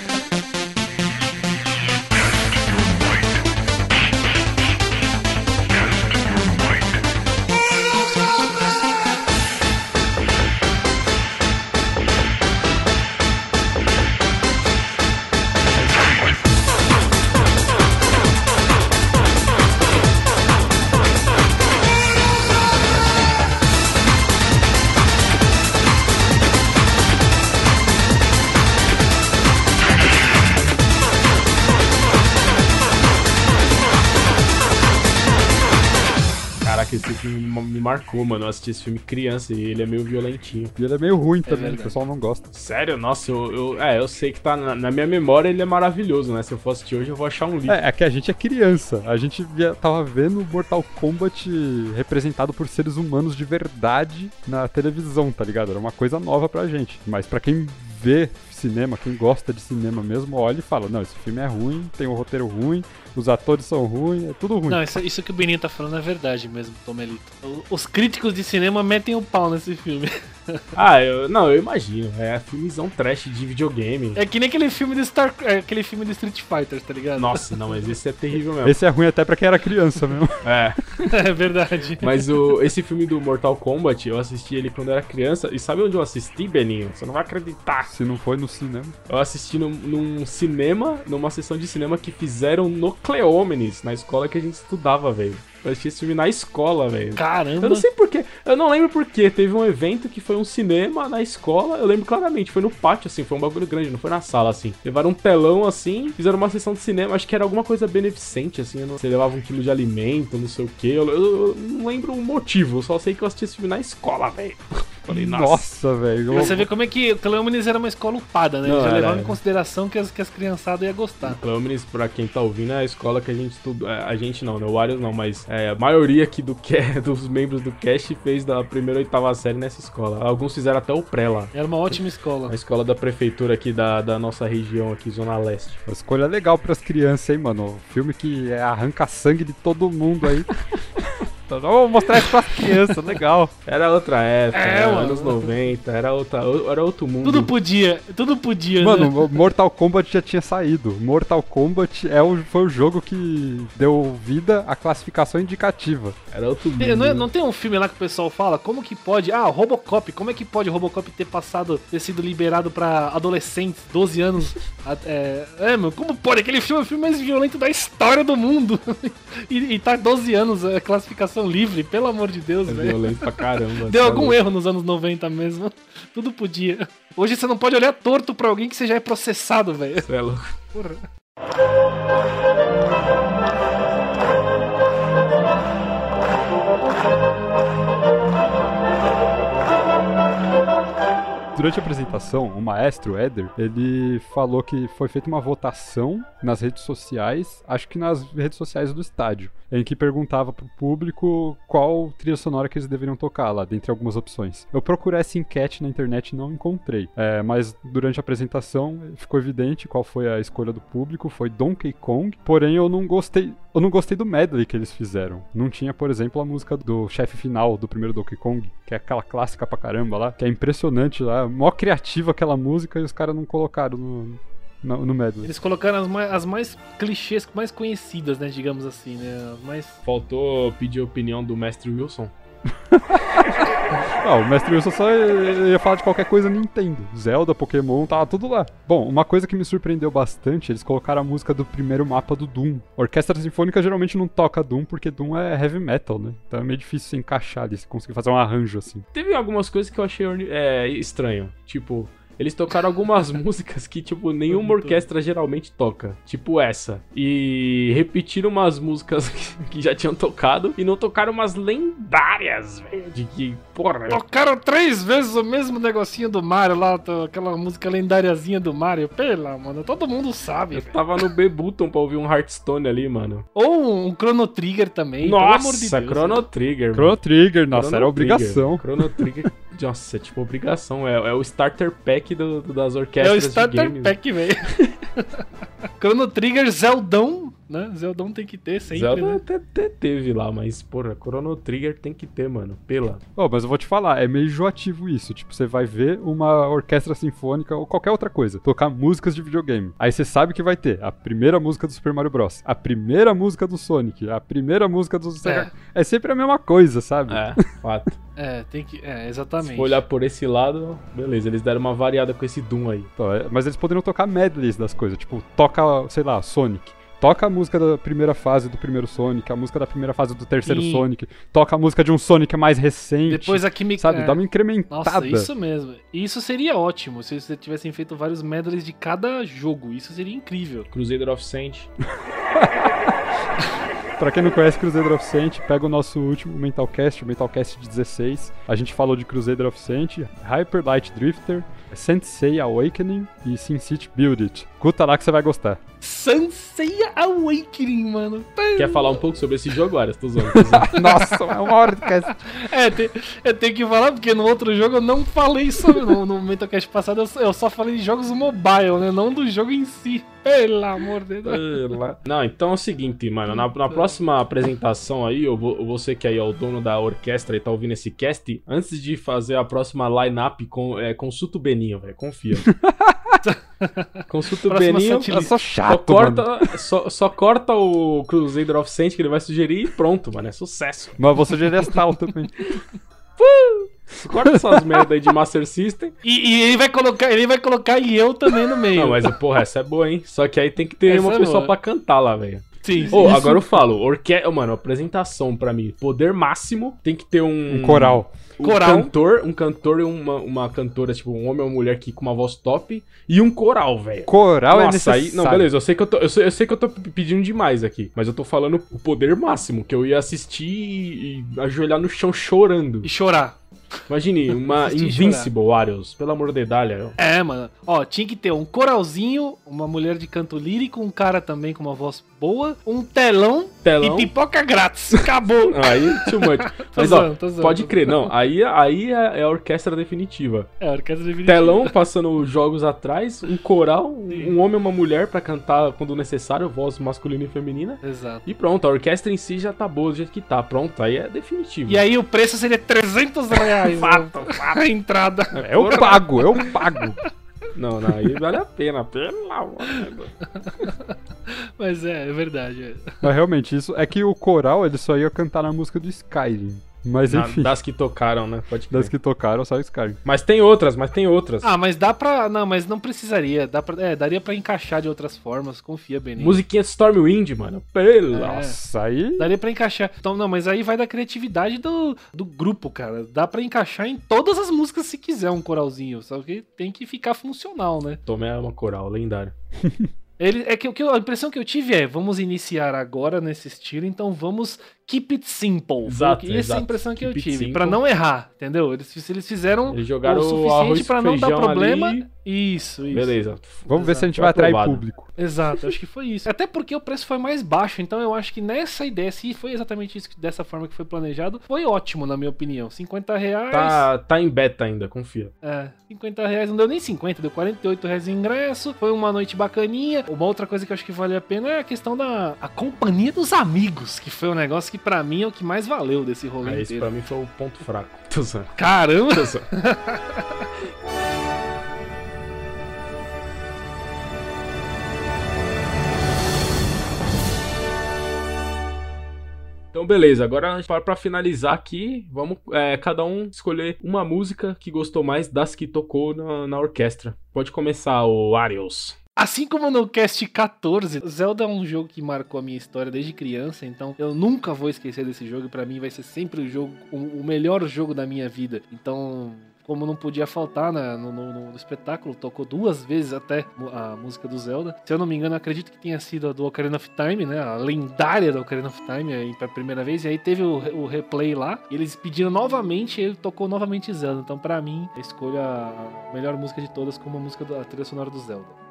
marcou, mano. Eu assisti esse filme criança e ele é meio violentinho.
E ele é meio ruim também,
verdade.
o pessoal não gosta.
Sério? Nossa, eu, eu- é, eu sei que tá na, na minha memória ele é maravilhoso, né? Se eu for assistir hoje eu vou achar um lixo.
É, é que a gente é criança. A gente via- tava vendo Mortal Kombat representado por seres humanos de verdade na televisão, tá ligado? Era uma coisa nova pra gente. Mas pra quem vê cinema, quem gosta de cinema mesmo, olha e fala: Não, esse filme é ruim, tem um roteiro ruim, os atores são ruins, é tudo ruim.
Não, isso, isso que o Beninho tá falando é verdade mesmo, Tomelito. Os críticos de cinema metem o pau nesse filme.
Ah, eu, não, eu imagino. É filmezão trash de videogame.
É que nem aquele filme de Star. é, aquele filme de Street Fighter, tá ligado?
Nossa, não, mas esse é terrível mesmo.
Esse é ruim até pra quem era criança mesmo.
É.
É verdade.
Mas o, esse filme do Mortal Kombat, eu assisti ele quando eu era criança. E sabe onde eu assisti, Beninho? Você não vai acreditar.
Se não foi no cinema.
Eu assisti num, num cinema, numa sessão de cinema que fizeram no Cleómenes, na escola que a gente estudava, velho. Eu assisti esse filme na escola, velho.
Caramba.
Eu não sei porquê, eu não lembro porquê. Teve um evento que foi um cinema na escola, eu lembro claramente, foi no pátio, assim, foi um bagulho grande, não foi na sala, assim. Levaram um telão, assim, fizeram uma sessão de cinema, acho que era alguma coisa beneficente, assim, eu não sei, levava um quilo de alimento, não sei o quê. Eu, eu- eu não lembro o motivo, eu só sei que eu assisti esse filme na escola, velho. Falei, nossa.
Nossa, velho.
Pra você ver como é que o Cleómenes era uma escola upada, né?
Não,
Já
era-
levava em consideração que as, que as criançadas iam gostar.
Clâmenes, pra quem tá ouvindo, é a escola que a gente estuda. é, A gente não, né? O Warriors não, mas é, a maioria aqui do dos membros do cast fez da primeira oitava série nessa escola. Alguns fizeram até o pré lá.
Era uma ótima escola.
A escola da prefeitura aqui da, da nossa região aqui, Zona Leste.
Uma escolha legal pras crianças, hein, mano? Filme que é, arranca sangue de todo mundo aí. Então, Vamos mostrar isso pras crianças, legal.
Era outra época,
É,
era
mano.
anos 90, era, outra, era outro mundo.
Tudo podia, tudo podia, né?
Mano, Mortal Kombat já tinha saído. Mortal Kombat é o, foi o jogo que deu vida à classificação indicativa.
Era outro mundo.
Tem- Não, é- não tem um filme lá que o pessoal fala? Como que pode. Ah, Robocop. Como é que pode o Robocop ter passado, ter sido liberado pra adolescentes, 12 anos? a- é, é, meu, como pode? Aquele filme é o filme mais violento da história do mundo. e, e tá 12 anos, é classificação livre, pelo amor de Deus,
É
velho.
violento pra caramba.
Deu
tá
algum
louco.
erro nos anos 90 mesmo. Tudo podia. Hoje você não pode olhar torto pra alguém que você já é processado, velho.
Cê é louco.
Porra.
Durante a apresentação, o maestro Éder, ele falou que foi feita uma votação nas redes sociais, acho que nas redes sociais do estádio, em que perguntava pro público qual trilha sonora que eles deveriam tocar lá, dentre algumas opções. Eu procurei essa enquete na internet e não encontrei, é, mas durante a apresentação ficou evidente qual foi a escolha do público, foi Donkey Kong, porém eu não gostei, eu não gostei do medley que eles fizeram. Não tinha, por exemplo, a música do chefe final do primeiro Donkey Kong, que é aquela clássica pra caramba lá, que é impressionante lá, mó criativa aquela música e os caras não colocaram no, no, no medley.
Eles colocaram as mais, as mais clichês, mais conhecidas, né? Digamos assim, né? As mais.
Faltou pedir a opinião do mestre Wilson.
Ah, o Mestre Wilson só ia falar de qualquer coisa Nintendo. Zelda, Pokémon, tava tudo lá. Bom, uma coisa que me surpreendeu bastante, eles colocaram a música do primeiro mapa do Doom. Orquestra Sinfônica geralmente não toca Doom, porque Doom é heavy metal, né? Então é meio difícil se encaixar ali, se conseguir fazer um arranjo assim.
Teve algumas coisas que eu achei é, estranho. Tipo, eles tocaram algumas músicas que, tipo, nenhuma orquestra geralmente toca. Tipo essa. E repetiram umas músicas que- já tinham tocado. E não tocaram umas lendárias, velho. De que, porra.
Tocaram três vezes o mesmo negocinho do Mario lá, aquela música lendáriazinha do Mario. Pela, mano, todo mundo sabe.
Eu tava no B-Button pra ouvir um Hearthstone ali, mano.
Ou um Chrono Trigger também, pelo amor de
Nossa,
Deus.
Chrono Trigger,
Chrono
mano.
Trigger, nossa,
Chrono
era obrigação.
Trigger. Chrono Trigger. Nossa, é tipo obrigação. É, é o starter pack do- do- das
É
orquestras
o
de
Starter
games.
Pack, velho. Chrono Trigger, Zeldão, né? Zeldão tem que ter sempre,
Zelda
né?
até, até teve lá, mas, porra, Chrono Trigger tem que ter, mano. Pela.
Oh, mas eu vou te falar, é meio enjoativo isso. Tipo, você vai ver uma orquestra sinfônica ou qualquer outra coisa, tocar músicas de videogame. Aí você sabe que vai ter a primeira música do Super Mario Bros, a primeira música do Sonic, a primeira música do Sega. É, sempre a mesma coisa, sabe?
É, fato.
É, tem que. É,
Se
exatamente.
for olhar por esse lado, beleza, eles deram uma variada com esse Doom aí.
Então, é, mas eles poderiam tocar medleys das coisas, tipo, toca, sei lá, Sonic. Toca a música da primeira fase do primeiro Sonic, a música da primeira fase do terceiro
Sim.
Sonic, toca a música de um Sonic mais recente.
Depois a química.
sabe,
é.
dá uma incrementada.
Nossa, isso mesmo. Isso seria ótimo se vocês tivessem feito vários medleys de cada jogo. Isso seria incrível.
Crusader of Saint.
Pra quem não conhece Crusader of Saint, pega o nosso último Mentalcast, o Mentalcast 16. A gente falou de Crusader of Saint, Hyper Light Drifter, Sensei Awakening e Sin City Build It. Escuta lá que você vai gostar.
Sansei Awakening, mano.
Quer falar um pouco sobre esse jogo, Arias? Tô zoando, tô zoando.
Nossa, é uma hora de cast.
É, te- eu tenho que falar porque no outro jogo eu não falei sobre. No, no Mentalcast passado eu só, eu só falei de jogos mobile, né? Não do jogo em si. Pelo amor de Deus.
Não, então é o seguinte, mano. Na, na próxima apresentação aí, eu vou, você que aí é o dono da orquestra e tá ouvindo esse cast, antes de fazer a próxima line-up, com, é, consulta o Beninho, velho. Confia. consulta o Beninho.
sou
Só
chato, mano.
corta, só, só corta o Crusader of Saint que ele vai sugerir e pronto, mano. É sucesso.
Mas você já é tal também.
Corta essas merda aí de Master System.
E, e ele vai colocar, ele vai colocar e eu também no meio.
Não, mas porra, essa é boa, hein? Só que aí tem que ter
Essa
uma
é
pessoa
boa.
pra cantar lá, velho.
Sim, Isso-
agora eu falo, orque... oh, mano, apresentação pra mim, poder máximo, tem que ter um...
Um coral.
Um
Coral.
cantor, um cantor e uma, uma cantora, tipo, um homem ou uma mulher aqui com uma voz top e um coral, velho.
Coral é
Nossa, aí,
necessário.
não, beleza, eu sei, que eu, tô, eu, sei, eu sei que eu tô pedindo demais aqui, mas eu tô falando o poder máximo, que eu ia assistir e, e ajoelhar no chão chorando.
E chorar.
Imagine uma Invincible Warriors, pelo amor de Dália.
É, mano. Ó, tinha que ter um coralzinho, uma mulher de canto lírico, um cara também com uma voz boa, um telão,
Telão.
e pipoca grátis. Acabou.
Aí, too much.
Tô
Mas,
zoando,
ó,
tô zoando,
pode crer, não. Aí, aí é é a orquestra definitiva.
É, a orquestra definitiva.
Telão passando jogos atrás, um coral, um homem e uma mulher pra cantar quando necessário, voz masculina e feminina.
Exato.
E pronto, a orquestra em si já tá boa do jeito que tá. Pronto, aí é definitivo.
E aí o preço seria 300 reais.
Fato,
né? A entrada.
É eu pago, eu pago.
Não, não, aí vale a pena, pelo amor.
Mas é, é verdade. é.
Mas realmente, isso é que o coral ele só ia cantar na música do Skyrim. Mas
Na-
enfim,
das que tocaram, né? Pode crer.
das que tocaram, só o Skyrim.
Mas tem outras, mas tem outras.
Ah, mas dá pra. Não, mas não precisaria. Dá pra... É, daria pra encaixar de outras formas. Confia, Beninho.
Musiquinha de Stormwind, mano. Pelo.
É.
Nossa, aí.
Daria pra encaixar. Então, não, mas aí vai da criatividade do, do grupo, cara. Dá pra encaixar em todas as músicas se quiser um coralzinho. Só que tem que ficar funcional, né?
Tomei uma coral, lendário.
Ele, é que, o que a impressão que eu tive é: vamos iniciar agora nesse estilo, então vamos keep it simple.
Exato,
Foi essa é a
exato.
impressão que
Keep
eu
it
tive. Pra não errar, entendeu? Eles, eles fizeram
Eles jogaram
o suficiente
com
não dar problema.
ali.
Isso, isso.
Beleza.
Vamos ver se a gente vai atrair público.
Exato, acho que foi isso. Até porque o preço foi mais baixo, então eu acho que nessa ideia, se foi exatamente isso, dessa forma que foi planejado, foi ótimo, na minha opinião. 50 reais.
Tá, tá em beta ainda, confia.
É, 50 reais, não deu nem 50, deu 48 reais de ingresso. Foi uma noite bacaninha. Uma outra coisa que eu acho que vale a pena é a questão da a companhia dos amigos, que foi um negócio que pra mim é o que mais valeu desse rolê
Aí, esse pra mim foi o ponto fraco.
Caramba!
Então, beleza. Agora, para pra finalizar aqui, vamos é, cada um escolher uma música que gostou mais das que tocou na, na orquestra. Pode começar, o Ariels.
Assim como no Cast 14, Zelda é um jogo que marcou a minha história desde criança, então eu nunca vou esquecer desse jogo e pra mim vai ser sempre o jogo, o, melhor jogo da minha vida. Então, como não podia faltar na- no, no- no espetáculo, tocou duas vezes até a música do Zelda. Se eu não me engano, acredito que tenha sido a do Ocarina of Time, né? A lendária do Ocarina of Time, aí pra primeira vez. E aí teve o, o replay lá, e eles pediram novamente, e ele tocou novamente Zelda. Então, pra mim, eu escolho a melhor música de todas como a música da trilha sonora do Zelda.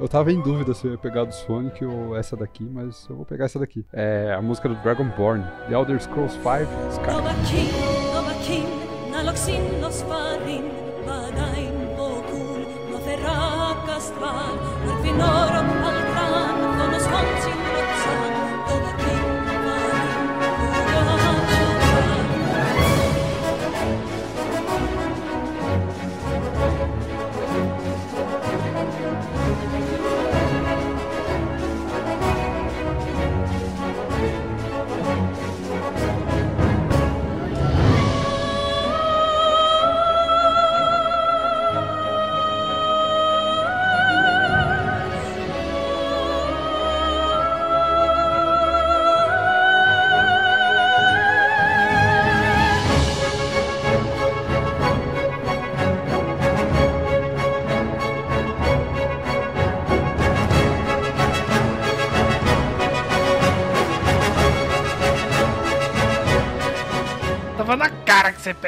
Eu tava em dúvida se eu ia pegar do Sonic ou essa daqui, mas eu vou pegar essa daqui. É a música do Dragonborn, The Elder Scrolls V Sky.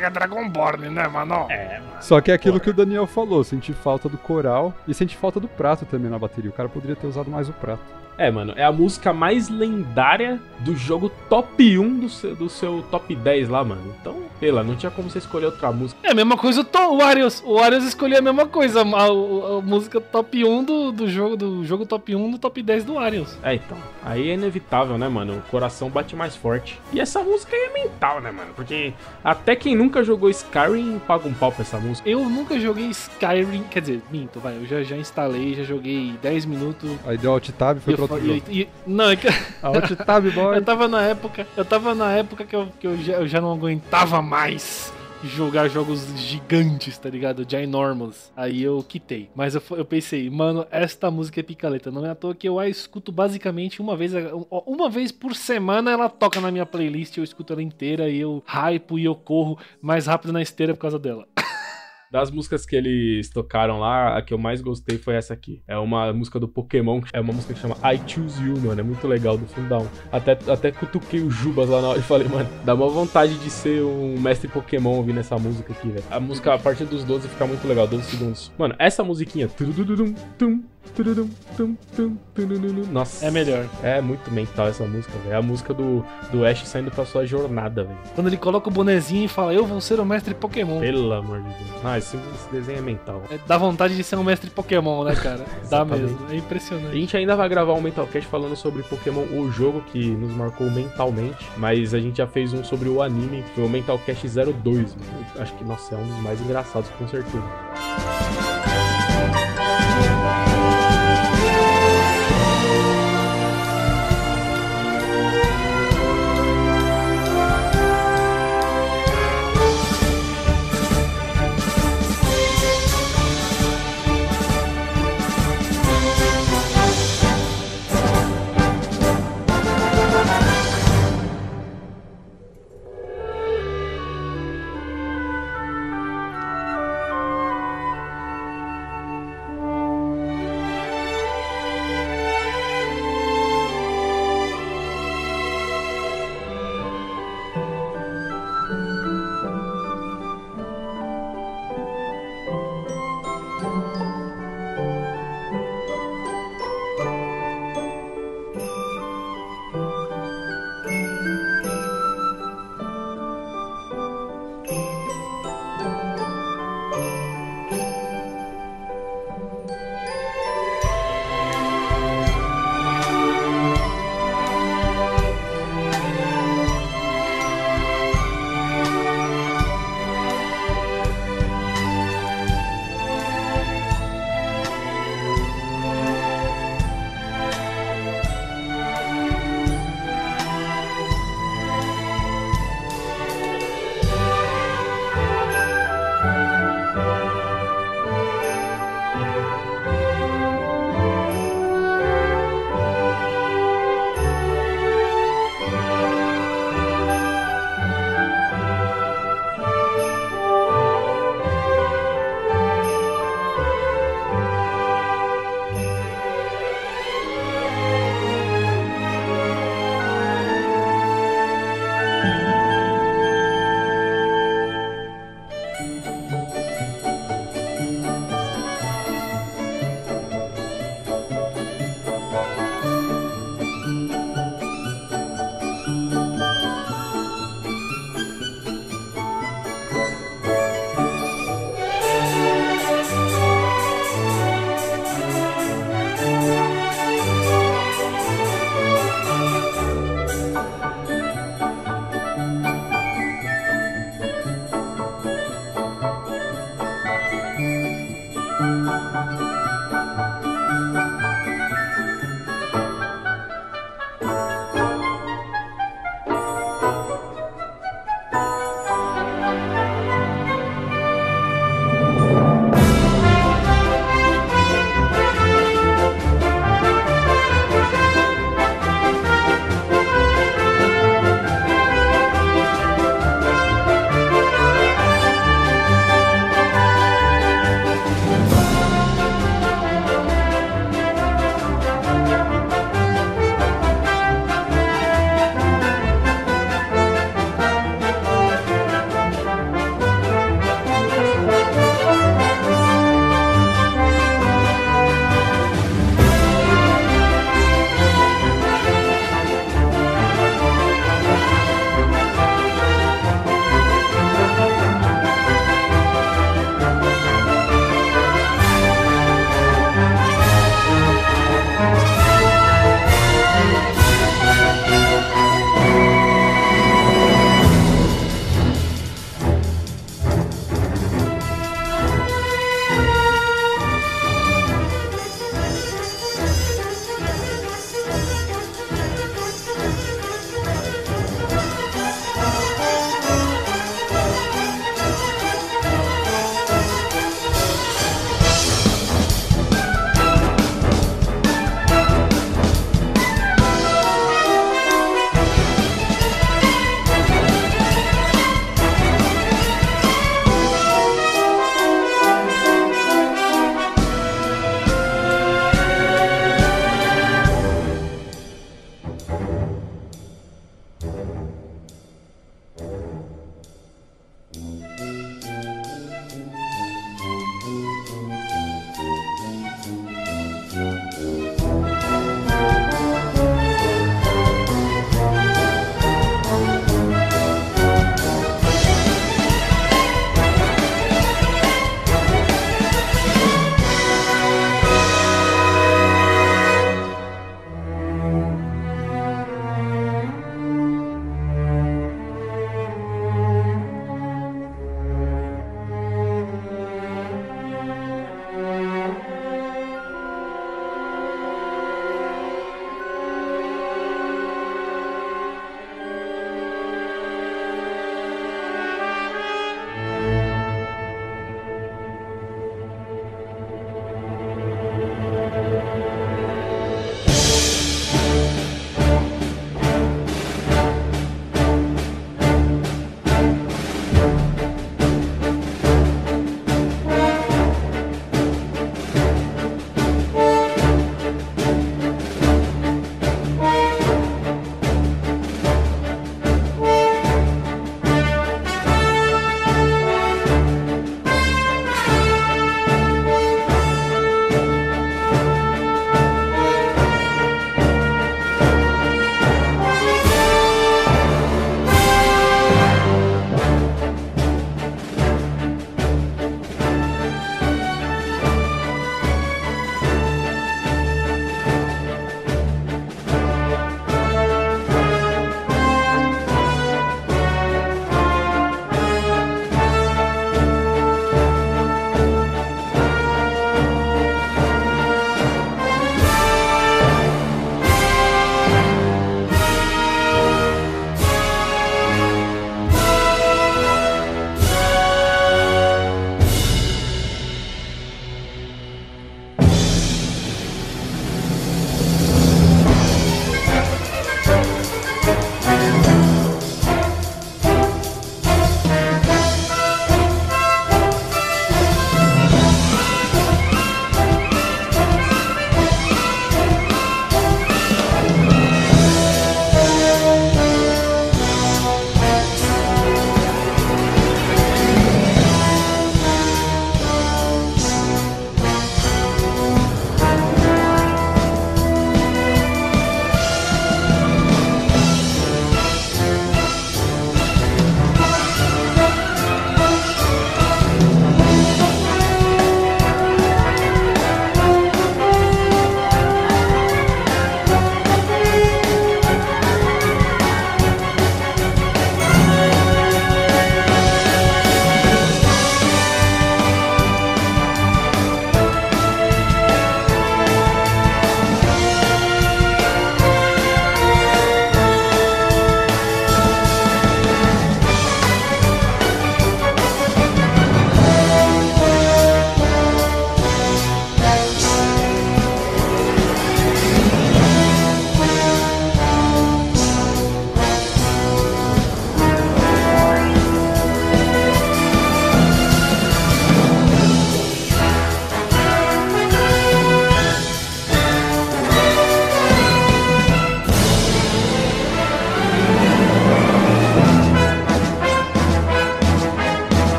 Pega Dragonborn, né, mano?
É, mano.
Só que é aquilo que o Daniel falou, senti falta do coral e senti falta do prato também na bateria. O cara poderia ter usado mais o prato.
É, mano, é a música mais lendária do jogo top 1 do seu, do seu top 10 lá, mano. Então, pela, não tinha como você escolher outra música.
É a mesma coisa o, to, o Arius. O Arius escolheu a mesma coisa, a, a- a música top 1 do, do jogo do jogo top 1 do top 10 do Arius.
É, então. Aí é inevitável, né, mano? O coração bate mais forte. E essa música aí é mental, né, mano? Porque até quem nunca jogou Skyrim paga um pau pra essa música.
Eu nunca joguei Skyrim, quer dizer, minto, vai, eu já, já instalei, já joguei 10 minutos.
Aí deu alt tab e foi pra outro jogo.
e- e- não, é que
Alt tab, boy.
eu tava na época, eu tava na época que eu, que eu, já, eu já não aguentava mais jogar jogos gigantes, tá ligado? Ginormous. Aí eu quitei. Mas eu, eu pensei, mano, esta música é picaleta. Não é à toa que eu a escuto basicamente uma vez, uma vez por semana ela toca na minha playlist, eu escuto ela inteira e eu hypo e eu corro mais rápido na esteira por causa dela.
Das músicas que eles tocaram lá, a que eu mais gostei foi essa aqui. É uma música do Pokémon, é uma música que chama I Choose You, mano. É muito legal do fundão. Até, até cutuquei o Jubas lá na hora e falei, mano, dá uma vontade de ser um mestre Pokémon ouvindo essa música aqui, velho. A música, a partir dos 12 fica muito legal, 12 segundos. Mano, essa musiquinha. Nossa.
É melhor.
É muito mental essa música, velho. É a música do, do Ash saindo pra sua jornada, velho.
Quando ele coloca o bonezinho e fala, eu vou ser o mestre Pokémon.
Pelo amor de Deus. Ah, esse, esse desenho é mental.
É, dá vontade de ser um mestre Pokémon, né, cara? Dá mesmo. É
A
impressionante.
gente ainda vai gravar um Mentalcast falando sobre Pokémon, o jogo que nos marcou mentalmente, mas a gente já fez um sobre o anime, que foi o Mentalcast 02. mano. Acho que, nossa, é um dos mais engraçados, com certeza.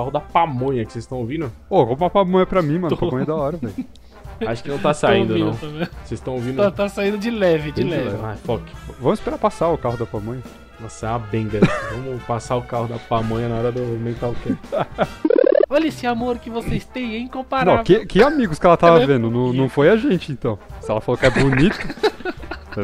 Carro da pamonha que vocês estão ouvindo?
Ô, rouba uma pamonha pra mim, mano. Pamonha é da hora, velho.
Acho que não tá saindo,
Tô
não. Vocês estão ouvindo?
Tá, tá saindo de leve, de
Bem
leve.
Ah, fuck.
Vamos esperar passar o carro da pamonha.
Nossa, é uma benga. Vamos passar o carro da pamonha na hora do Mental Camp.
Olha esse amor que vocês têm, hein? Comparável.
Não, que, que amigos que ela tava
é
vendo? Não, não foi a gente, então. Se ela falou que é bonito.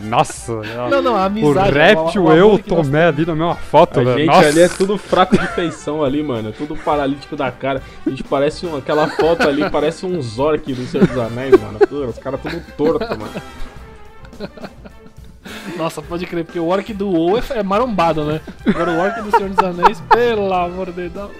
Nossa,
Não, não, a
o
amizade.
réptil,
o- o
eu,
nós
Tomé ali na mesma foto,
A
velho.
gente
Nossa.
ali é tudo fraco de feição ali, mano. Tudo paralítico da cara. A gente parece um, aquela foto ali, parece um Zork do Senhor dos Anéis, mano. Tudo- Os caras tudo torto, mano.
Nossa, pode crer, porque o orc do WoW é, é marombado, né? Agora o orc do Senhor dos Anéis, pelo amor de Deus.